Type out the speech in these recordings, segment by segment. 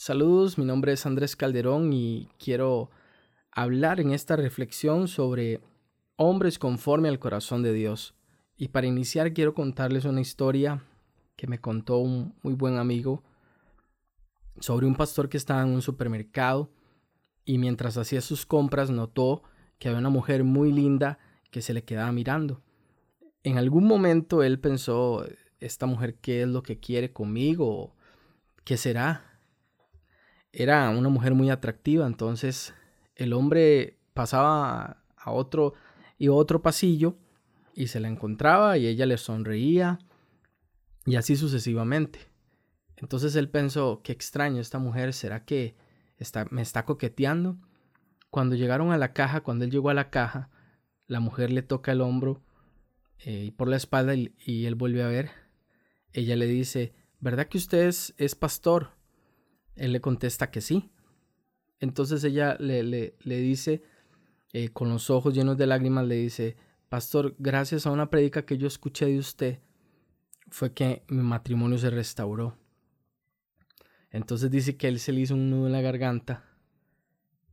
Saludos, mi nombre es Andrés Calderón y quiero hablar en esta reflexión sobre hombres conforme al corazón de Dios. Y para iniciar quiero contarles una historia que me contó un muy buen amigo sobre un pastor que estaba en un supermercado y mientras hacía sus compras notó que había una mujer muy linda que se le quedaba mirando. En algún momento él pensó, esta mujer, ¿qué es lo que quiere conmigo? ¿Qué será? Era una mujer muy atractiva, entonces el hombre pasaba a otro y otro pasillo y se la encontraba y ella le sonreía y así sucesivamente. Entonces él pensó, qué extraño esta mujer, ¿será que está, me está coqueteando? Cuando llegaron a la caja, cuando él llegó a la caja, la mujer le toca el hombro eh, y por la espalda y, él vuelve a ver. Ella le dice, ¿verdad que usted es pastor? Él le contesta que sí. Entonces ella le, le, dice, eh, con los ojos llenos de lágrimas, le dice, Pastor, gracias a una predica que yo escuché de usted, fue que mi matrimonio se restauró. Entonces dice que él se le hizo un nudo en la garganta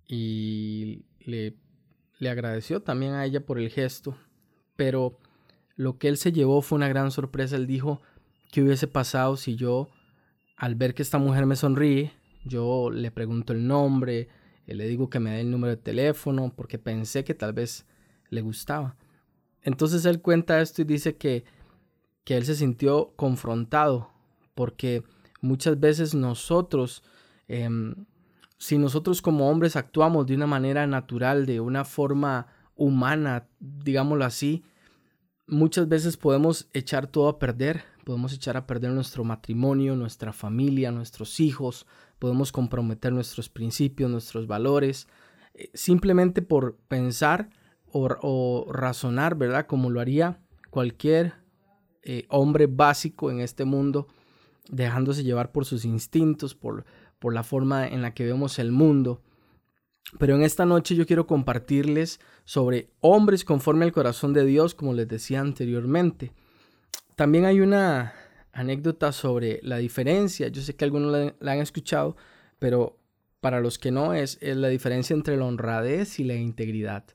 y le, le agradeció también a ella por el gesto, pero lo que él se llevó fue una gran sorpresa. Él dijo, ¿qué hubiese pasado si yo al ver que esta mujer me sonríe, yo le pregunto el nombre, eh, le digo que me dé el número de teléfono porque pensé que tal vez le gustaba. Entonces él cuenta esto y dice que, que él se sintió confrontado porque muchas veces nosotros, em, si nosotros como hombres actuamos de una manera natural, de una forma humana, digámoslo así, muchas veces podemos echar todo a perder podemos echar a perder nuestro matrimonio, nuestra familia, nuestros hijos, podemos comprometer nuestros principios, nuestros valores, eh, simplemente por pensar o, razonar, ¿verdad? Como lo haría cualquier eh, hombre básico en este mundo, dejándose llevar por sus instintos, por, por la forma en la que vemos el mundo. Pero en esta noche yo quiero compartirles sobre hombres conforme al corazón de Dios, como les decía anteriormente. También hay una anécdota sobre la diferencia. Yo sé que algunos la, han escuchado, pero para los que no es, la diferencia entre la honradez y la integridad.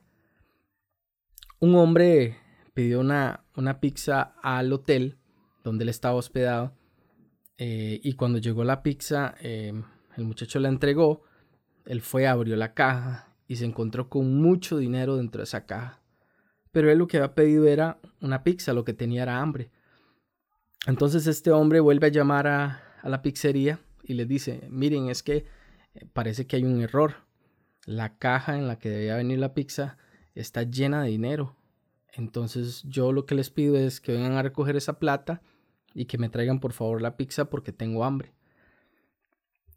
Un hombre pidió una, una pizza al hotel donde él estaba hospedado eh, y cuando llegó la pizza em, el muchacho la entregó, él fue, abrió la caja y se encontró con mucho dinero dentro de esa caja. Pero él lo que había pedido era una pizza, lo que tenía era hambre. Entonces este hombre vuelve a llamar a, la pizzería y le dice, miren, es que eh, parece que hay un error. La caja en la que debía venir la pizza está llena de dinero. Entonces yo lo que les pido es que vengan a recoger esa plata y que me traigan por favor la pizza porque tengo hambre.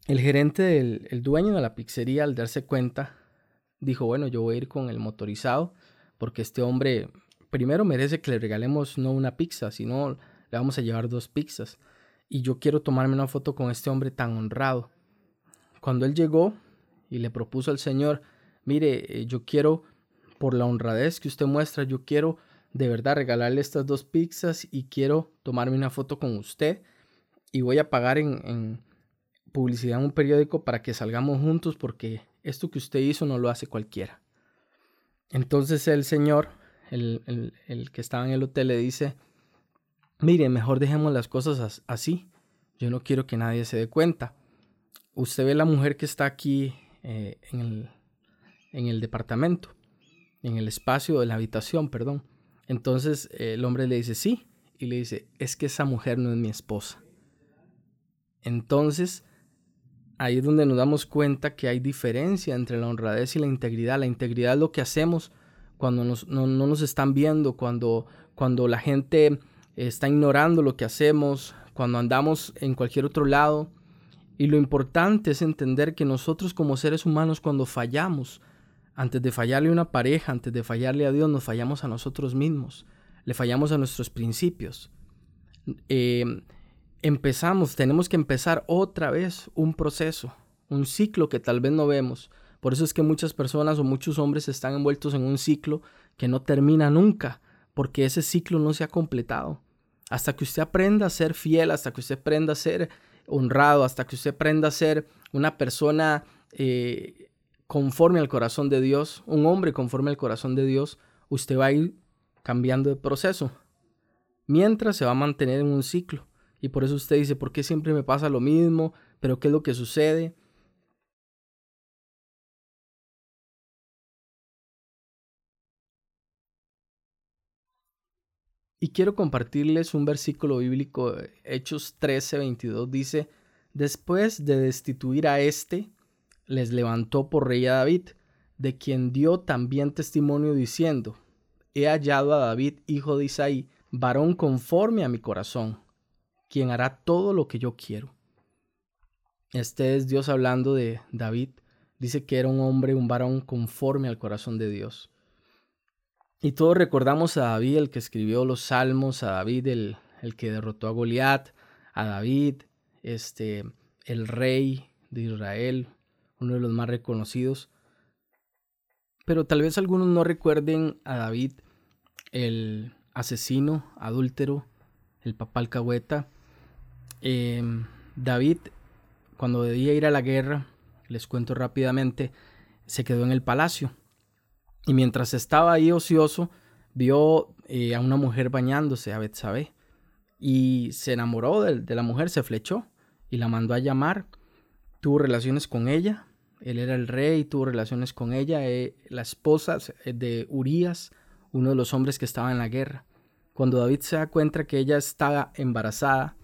El gerente del el dueño de la pizzería al darse cuenta dijo, bueno, yo voy a ir con el motorizado porque este hombre primero merece que le regalemos no una pizza, sino le vamos a llevar dos pizzas. Y yo quiero tomarme una foto con este hombre tan honrado. Cuando él llegó y le propuso al Señor, mire, eh, yo quiero, por la honradez que usted muestra, yo quiero de verdad regalarle estas dos pizzas y quiero tomarme una foto con usted y voy a pagar en, publicidad en un periódico para que salgamos juntos porque esto que usted hizo no lo hace cualquiera. Entonces el señor, el, el que estaba en el hotel, le dice, mire, mejor dejemos las cosas así. Yo no quiero que nadie se dé cuenta. Usted ve la mujer que está aquí eh, en, el, en, el, departamento, en el espacio de la habitación, perdón. Entonces el hombre le dice, sí, y le dice, es que esa mujer no es mi esposa. Entonces, ahí es donde nos damos cuenta que hay diferencia entre la honradez y la integridad. La integridad es lo que hacemos cuando no, no, nos están viendo, cuando, cuando la gente está ignorando lo que hacemos, cuando andamos en cualquier otro lado. Y lo importante es entender que nosotros como seres humanos cuando fallamos, antes de fallarle a una pareja, antes de fallarle a Dios, nos fallamos a nosotros mismos, le fallamos a nuestros principios. Em, empezamos, tenemos que empezar otra vez un proceso, un ciclo que tal vez no vemos. Por eso es que muchas personas o muchos hombres están envueltos en un ciclo que no termina nunca, porque ese ciclo no se ha completado. Hasta que usted aprenda a ser fiel, hasta que usted aprenda a ser honrado, hasta que usted aprenda a ser una persona eh, conforme al corazón de Dios, un hombre conforme al corazón de Dios, usted va a ir cambiando de proceso. Mientras se va a mantener en un ciclo. Y por eso usted dice, ¿por qué siempre me pasa lo mismo? ¿Pero qué es lo que sucede? Y quiero compartirles un versículo bíblico, Hechos 13, 22, dice, después de destituir a éste, les levantó por rey a David, de quien dio también testimonio diciendo, he hallado a David, hijo de Isaí, varón conforme a mi corazón, quien hará todo lo que yo quiero. Este es Dios hablando de David. Dice que era un hombre, un varón conforme al corazón de Dios. Y todos recordamos a David, el que escribió los salmos, a David, el, que derrotó a Goliat, a David, este, el rey de Israel, uno de los más reconocidos. Pero tal vez algunos no recuerden a David, el asesino, adúltero, el papá alcahueta. Em, David, cuando debía ir a la guerra, les cuento rápidamente, se quedó en el palacio. Y mientras estaba ahí ocioso, vio eh, a una mujer bañándose, a Betsabé, y se enamoró de, de la mujer, se flechó y la mandó a llamar. Tuvo relaciones con ella, él era el rey, tuvo relaciones con ella, eh, la esposa de Urías, uno de los hombres que estaba en la guerra. Cuando David se da cuenta que ella estaba embarazada,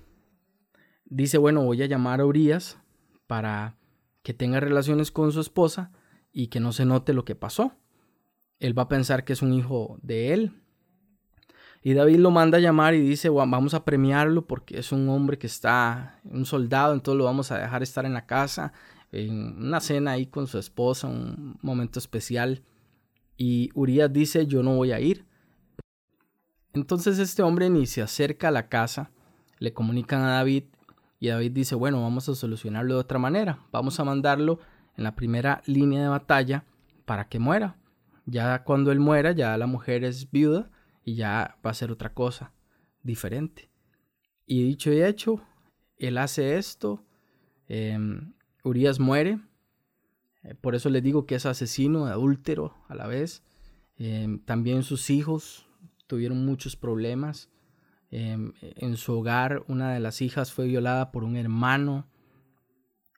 dice, bueno, voy a llamar a Urias para que tenga relaciones con su esposa y que no se note lo que pasó. Él va a pensar que es un hijo de él. Y David lo manda a llamar y dice, vamos a premiarlo porque es un hombre que está, un soldado, entonces lo vamos a dejar estar en la casa en una cena ahí con su esposa, un momento especial. Y Urias dice, yo no voy a ir. Entonces este hombre ni se acerca a la casa, le comunican a David y David dice, bueno, vamos a solucionarlo de otra manera, vamos a mandarlo en la primera línea de batalla para que muera. Ya cuando él muera, ya la mujer es viuda y ya va a ser otra cosa diferente. Y dicho y hecho, él hace esto, em, Urias muere. Eh, por eso le digo que es asesino, adúltero a la vez. Em, también sus hijos tuvieron muchos problemas. Em, en su hogar una de las hijas fue violada por un hermano.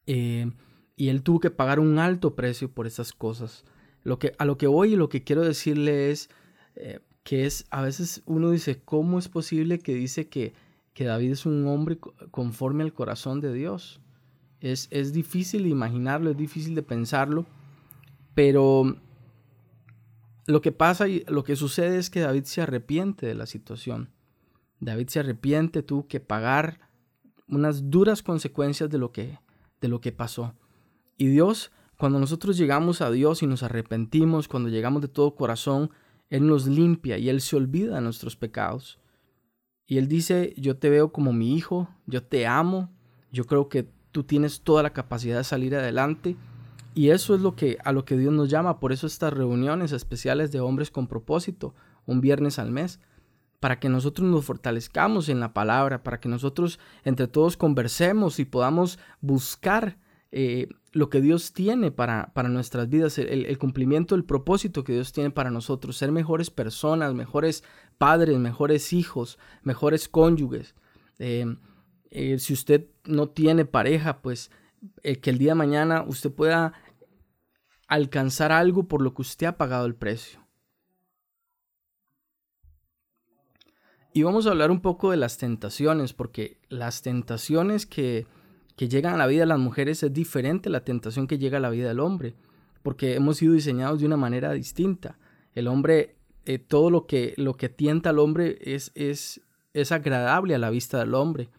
Y él tuvo que pagar un alto precio por esas cosas. Lo que, a lo que voy y lo que quiero decirle es eh, que es, a veces uno dice, ¿cómo es posible que dice que, que David es un hombre conforme al corazón de Dios? Es, difícil de imaginarlo, es difícil de pensarlo, pero lo que pasa y lo que sucede es que David se arrepiente de la situación. David se arrepiente, tuvo que pagar unas duras consecuencias de lo que, de lo que pasó. Y Dios, cuando nosotros llegamos a Dios y nos arrepentimos, cuando llegamos de todo corazón, Él nos limpia y Él se olvida de nuestros pecados. Y Él dice, yo te veo como mi hijo, yo te amo, yo creo que tú tienes toda la capacidad de salir adelante. Y eso es lo que, a lo que Dios nos llama. Por eso estas reuniones especiales de hombres con propósito, un viernes al mes, para que nosotros nos fortalezcamos en la palabra, para que nosotros entre todos conversemos y podamos buscar eh, lo que Dios tiene para, para nuestras vidas, el, cumplimiento del propósito que Dios tiene para nosotros, ser mejores personas, mejores padres, mejores hijos, mejores cónyuges. Eh, eh, si usted no tiene pareja, pues eh, que el día de mañana usted pueda alcanzar algo por lo que usted ha pagado el precio. Y vamos a hablar un poco de las tentaciones, porque las tentaciones que, que llegan a la vida de las mujeres es diferente a la tentación que llega a la vida del hombre, porque hemos sido diseñados de una manera distinta. El hombre, eh, todo lo que, lo que tienta al hombre es, es, es agradable a la vista del hombre.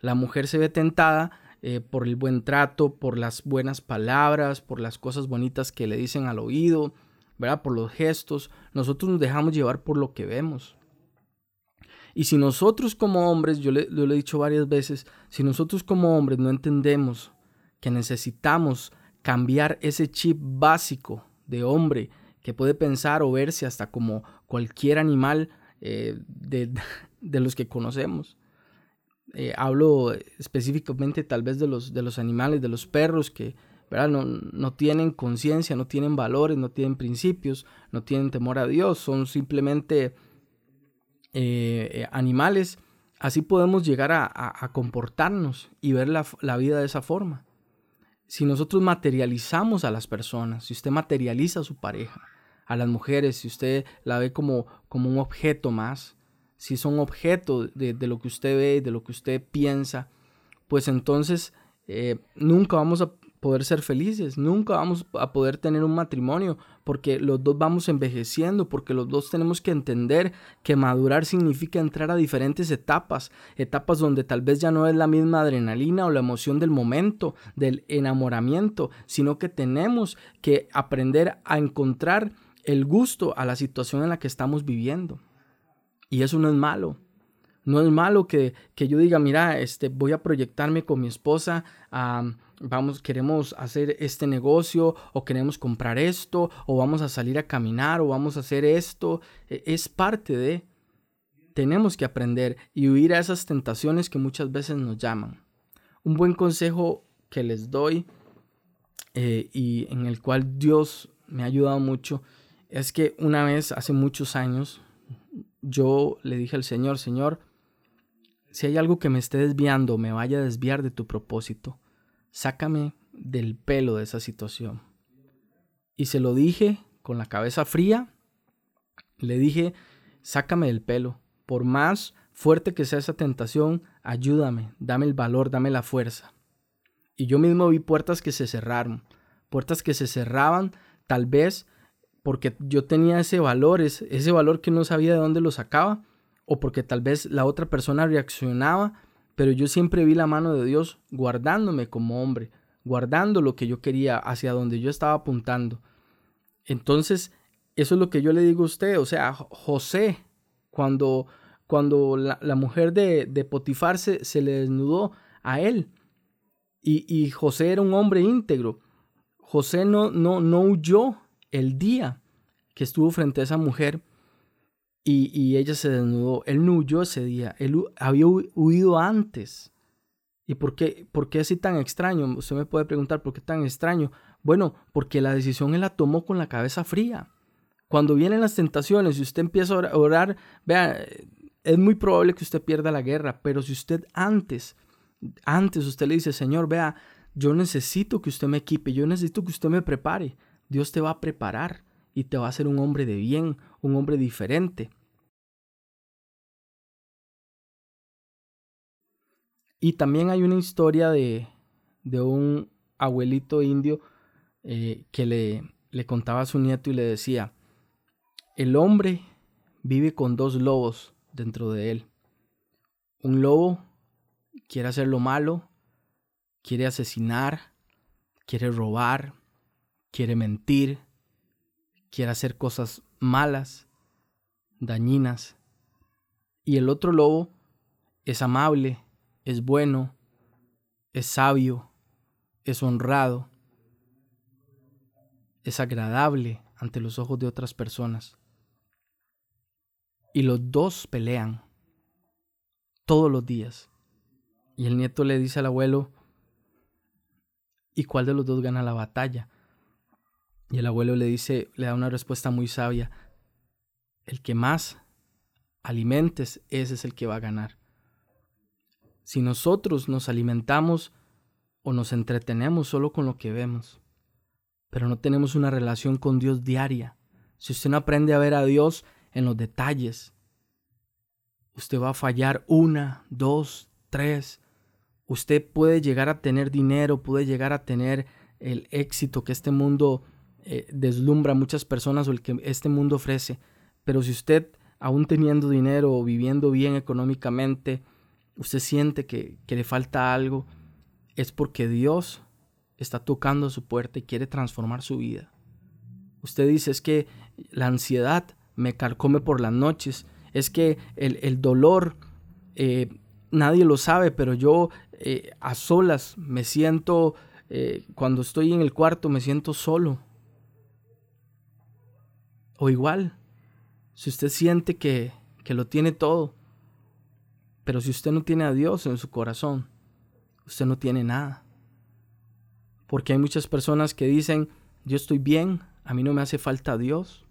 La mujer se ve tentada eh, por el buen trato, por las buenas palabras, por las cosas bonitas que le dicen al oído, ¿verdad? Por los gestos. Nosotros nos dejamos llevar por lo que vemos. Y si nosotros como hombres, yo le, lo he dicho varias veces, si nosotros como hombres no entendemos que necesitamos cambiar ese chip básico de hombre que puede pensar o verse hasta como cualquier animal eh, de, de los que conocemos, eh, hablo específicamente tal vez de los, de los animales, de los perros que ¿verdad? No, no tienen conciencia, no tienen valores, no tienen principios, no tienen temor a Dios, son simplemente eh, animales. Así podemos llegar a, comportarnos y ver la, la vida de esa forma. Si nosotros materializamos a las personas, si usted materializa a su pareja, a las mujeres, si usted la ve como, como un objeto más, si son objeto de, lo que usted ve, de lo que usted piensa, pues entonces eh, nunca vamos a poder ser felices, nunca vamos a poder tener un matrimonio, porque los dos vamos envejeciendo, porque los dos tenemos que entender que madurar significa entrar a diferentes etapas, etapas donde tal vez ya no es la misma adrenalina o la emoción del momento, del enamoramiento, sino que tenemos que aprender a encontrar el gusto a la situación en la que estamos viviendo. Y eso no es malo. No es malo que, yo diga, mira, este, voy a proyectarme con mi esposa, vamos, queremos hacer este negocio, o queremos comprar esto, o vamos a salir a caminar, o vamos a hacer esto. E, es parte de. Tenemos que aprender y huir a esas tentaciones que muchas veces nos llaman. Un buen consejo que les doy eh, y en el cual Dios me ha ayudado mucho es que una vez, hace muchos años, yo le dije al Señor, Señor, si hay algo que me esté desviando, me vaya a desviar de tu propósito, sácame del pelo de esa situación. Y se lo dije con la cabeza fría, le dije, sácame del pelo, por más fuerte que sea esa tentación, ayúdame, dame el valor, dame la fuerza. Y yo mismo vi puertas que se cerraron, puertas que se cerraban tal vez porque yo tenía ese valor, ese valor que no sabía de dónde lo sacaba, o porque tal vez la otra persona reaccionaba, pero yo siempre vi la mano de Dios guardándome como hombre, guardando lo que yo quería, hacia donde yo estaba apuntando. Entonces, eso es lo que yo le digo a usted, o sea, José, cuando, cuando la, mujer de, de Potifar se, se, le desnudó a él, y, y José era un hombre íntegro, José no, no, no huyó el día que estuvo frente a esa mujer y, ella se desnudó, él no huyó ese día, él había huido antes. ¿Y por qué, por qué así tan extraño? Usted me puede preguntar, ¿por qué tan extraño? Bueno, porque la decisión él la tomó con la cabeza fría. Cuando vienen las tentaciones y usted empieza a orar, vea, es muy probable que usted pierda la guerra, pero si usted antes, antes usted le dice, Señor, vea, yo necesito que usted me equipe, yo necesito que usted me prepare, Dios te va a preparar y te va a hacer un hombre de bien, un hombre diferente. Y también hay una historia de, de un abuelito indio eh, que le, le contaba a su nieto y le decía, el hombre vive con dos lobos dentro de él. Un lobo quiere hacer lo malo, quiere asesinar, quiere robar, quiere mentir, quiere hacer cosas malas, dañinas. Y el otro lobo es amable, es bueno, es sabio, es honrado, es agradable ante los ojos de otras personas. Y los dos pelean todos los días. Y el nieto le dice al abuelo, ¿y cuál de los dos gana la batalla? Y el abuelo le dice, le da una respuesta muy sabia, el que más alimentes, ese es el que va a ganar. Si nosotros nos alimentamos o nos entretenemos solo con lo que vemos, pero no tenemos una relación con Dios diaria, si usted no aprende a ver a Dios en los detalles, usted va a fallar una, dos, tres. Usted puede llegar a tener dinero, puede llegar a tener el éxito que este mundo eh, deslumbra a muchas personas o el que este mundo ofrece. Pero si usted, aún teniendo dinero o viviendo bien económicamente, usted siente que, que le falta algo, es porque Dios está tocando su puerta y quiere transformar su vida. Usted dice, es que la ansiedad me carcome por las noches, es que el, el dolor eh, nadie lo sabe, pero yo eh, a solas me siento, cuando estoy en el cuarto me siento solo, o igual, si usted siente que, que lo tiene todo, Pero si usted no tiene a Dios en su corazón, usted no tiene nada. Porque hay muchas personas que dicen, yo estoy bien, a mí no me hace falta Dios.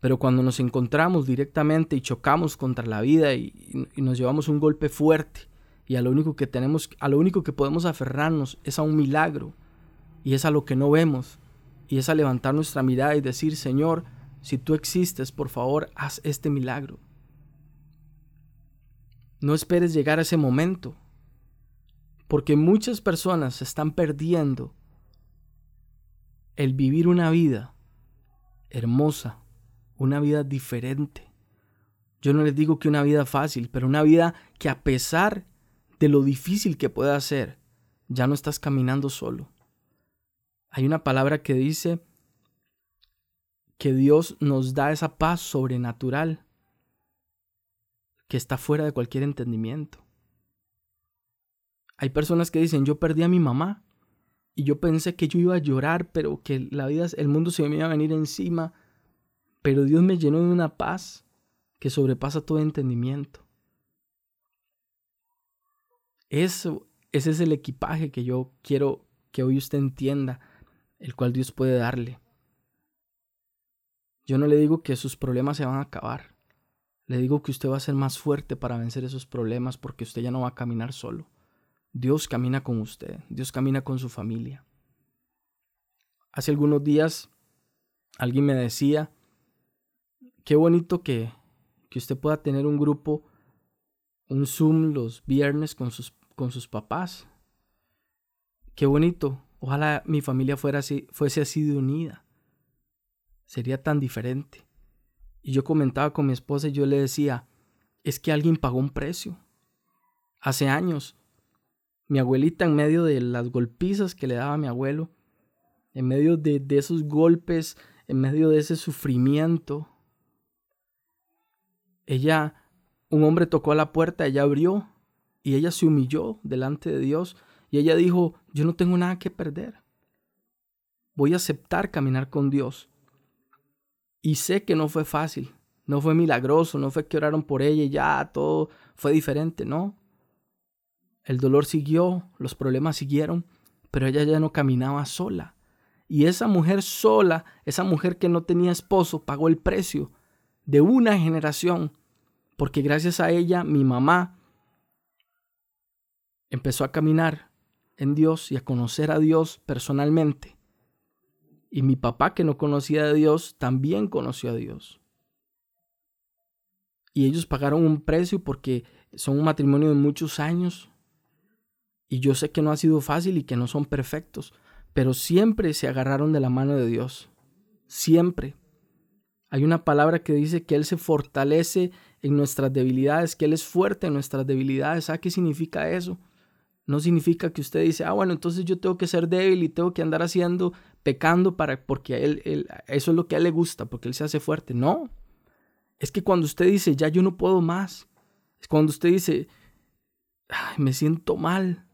Pero cuando nos encontramos directamente y chocamos contra la vida y, y, nos llevamos un golpe fuerte y a lo único que tenemos, a lo único que podemos aferrarnos es a un milagro y es a lo que no vemos y es a levantar nuestra mirada y decir, Señor, si tú existes, por favor, haz este milagro. No esperes llegar a ese momento, porque muchas personas están perdiendo el vivir una vida hermosa, una vida diferente. Yo no les digo que una vida fácil, pero una vida que a pesar de lo difícil que pueda ser, ya no estás caminando solo. Hay una palabra que dice que Dios nos da esa paz sobrenatural que está fuera de cualquier entendimiento. Hay personas que dicen, yo perdí a mi mamá y yo pensé que yo iba a llorar, pero que la vida, el mundo se me iba a venir encima, pero Dios me llenó de una paz que sobrepasa todo entendimiento. Eso, ese es el equipaje que yo quiero que hoy usted entienda, el cual Dios puede darle. Yo no le digo que sus problemas se van a acabar. Le digo que usted va a ser más fuerte para vencer esos problemas porque usted ya no va a caminar solo. Dios camina con usted, Dios camina con su familia. Hace algunos días alguien me decía, qué bonito que, que usted pueda tener un grupo, un Zoom los viernes con sus, con sus papás. Qué bonito. Ojalá mi familia fuera así, fuese así de unida sería tan diferente. Y yo comentaba con mi esposa y yo le decía, es que alguien pagó un precio. Hace años, mi abuelita en medio de las golpizas que le daba a mi abuelo, en medio de, de esos golpes, en medio de ese sufrimiento, ella, un hombre tocó a la puerta, ella abrió y ella se humilló delante de Dios y ella dijo, yo no tengo nada que perder. Voy a aceptar caminar con Dios. Y sé que no fue fácil, no fue milagroso, no fue que oraron por ella y ya todo fue diferente, no. El dolor siguió, los problemas siguieron, pero ella ya no caminaba sola. Y esa mujer sola, esa mujer que no tenía esposo, pagó el precio de una generación, porque gracias a ella mi mamá empezó a caminar en Dios y a conocer a Dios personalmente. Y mi papá, que no conocía a Dios, también conoció a Dios. Y ellos pagaron un precio porque son un matrimonio de muchos años. Y yo sé que no ha sido fácil y que no son perfectos, pero siempre se agarraron de la mano de Dios. Siempre. Hay una palabra que dice que Él se fortalece en nuestras debilidades, que Él es fuerte en nuestras debilidades. ¿Sabe qué significa eso? No significa que usted dice, ah, bueno, entonces yo tengo que ser débil y tengo que andar haciendo, pecando para, porque a él, eso es lo que a él le gusta, porque él se hace fuerte. No. Es que cuando usted dice, ya yo no puedo más, es cuando usted dice, Ay, me siento mal.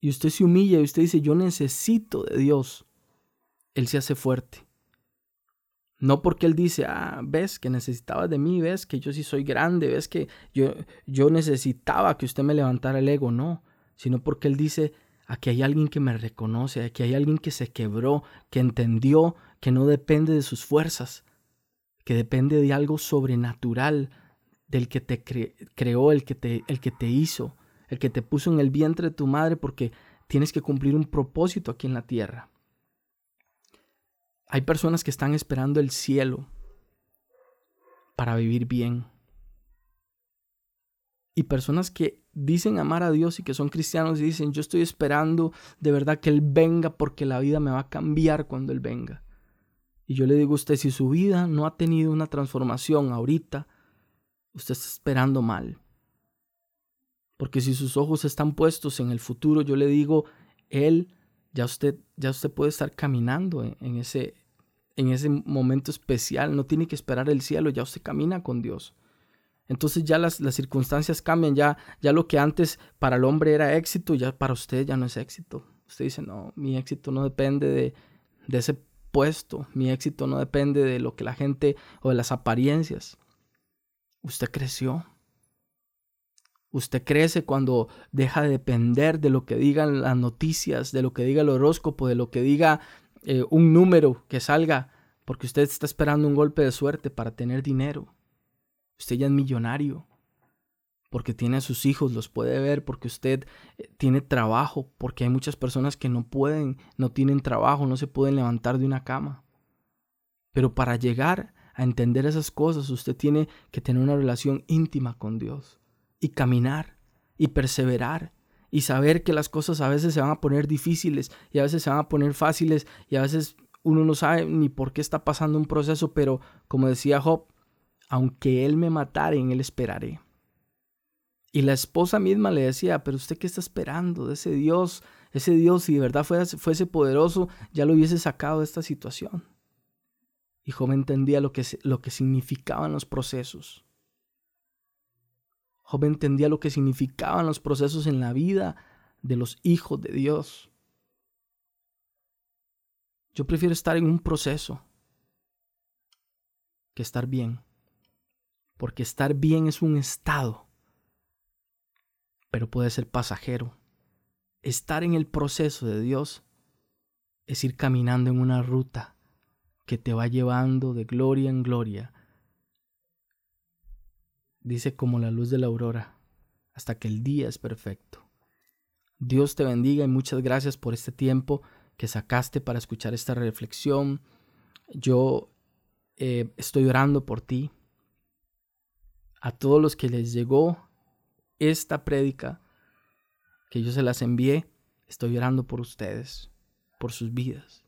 Y usted se humilla y usted dice, yo necesito de Dios. Él se hace fuerte. No porque él dice, ah, ves que necesitabas de mí, ves que yo sí soy grande, ves que yo, yo necesitaba que usted me levantara el ego, no, sino porque él dice, aquí hay alguien que me reconoce, aquí hay alguien que se quebró, que entendió que no depende de sus fuerzas, que depende de algo sobrenatural, del que te creó, el que te, el que te hizo, el que te puso en el vientre de tu madre porque tienes que cumplir un propósito aquí en la tierra. Hay personas que están esperando el cielo para vivir bien. Y personas que dicen amar a Dios y que son cristianos y dicen, yo estoy esperando de verdad que Él venga porque la vida me va a cambiar cuando Él venga. Y yo le digo a usted, si su vida no ha tenido una transformación ahorita, usted está esperando mal. Porque si sus ojos están puestos en el futuro, yo le digo, Él ya usted, ya usted puede estar caminando en, ese, en ese momento especial. No tiene que esperar el cielo, ya usted camina con Dios. Entonces ya las, las, circunstancias cambian, ya, ya lo que antes para el hombre era éxito, ya para usted ya no es éxito. Usted dice, no, mi éxito no depende de, de ese puesto, mi éxito no depende de lo que la gente o de las apariencias. Usted creció, Usted crece cuando deja de depender de lo que digan las noticias, de lo que diga el horóscopo, de lo que diga eh, un número que salga, porque usted está esperando un golpe de suerte para tener dinero. Usted ya es millonario, porque tiene a sus hijos, los puede ver, porque usted eh, tiene trabajo, porque hay muchas personas que no pueden, no tienen trabajo, no se pueden levantar de una cama. Pero para llegar a entender esas cosas, usted tiene que tener una relación íntima con Dios y caminar y perseverar y saber que las cosas a veces se van a poner difíciles y a veces se van a poner fáciles y a veces uno no sabe ni por qué está pasando un proceso, pero como decía Job, aunque él me matare, en él esperaré. Y la esposa misma le decía, pero usted qué está esperando de ese Dios, ese Dios, si de verdad fuese, fuese poderoso, ya lo hubiese sacado de esta situación. Y Job entendía lo que, lo que significaban los procesos. Job entendía lo que significaban los procesos en la vida de los hijos de Dios. Yo prefiero estar en un proceso que estar bien. Porque estar bien es un estado, pero puede ser pasajero. Estar en el proceso de Dios es ir caminando en una ruta que te va llevando de gloria en gloria dice como la luz de la aurora, hasta que el día es perfecto. Dios te bendiga y muchas gracias por este tiempo que sacaste para escuchar esta reflexión. Yo eh, estoy orando por ti. A todos los que les llegó esta prédica, que yo se las envié, estoy orando por ustedes, por sus vidas.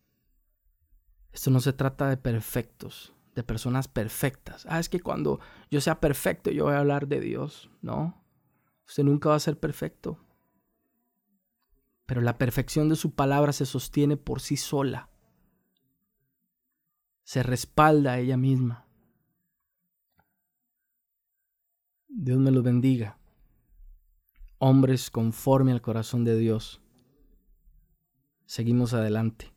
Esto no se trata de perfectos, de personas perfectas. Ah, es que cuando yo sea perfecto yo voy a hablar de Dios. No, usted nunca va a ser perfecto. Pero la perfección de su palabra se sostiene por sí sola. Se respalda a ella misma. Dios me los bendiga. Hombres conforme al corazón de Dios. Seguimos adelante.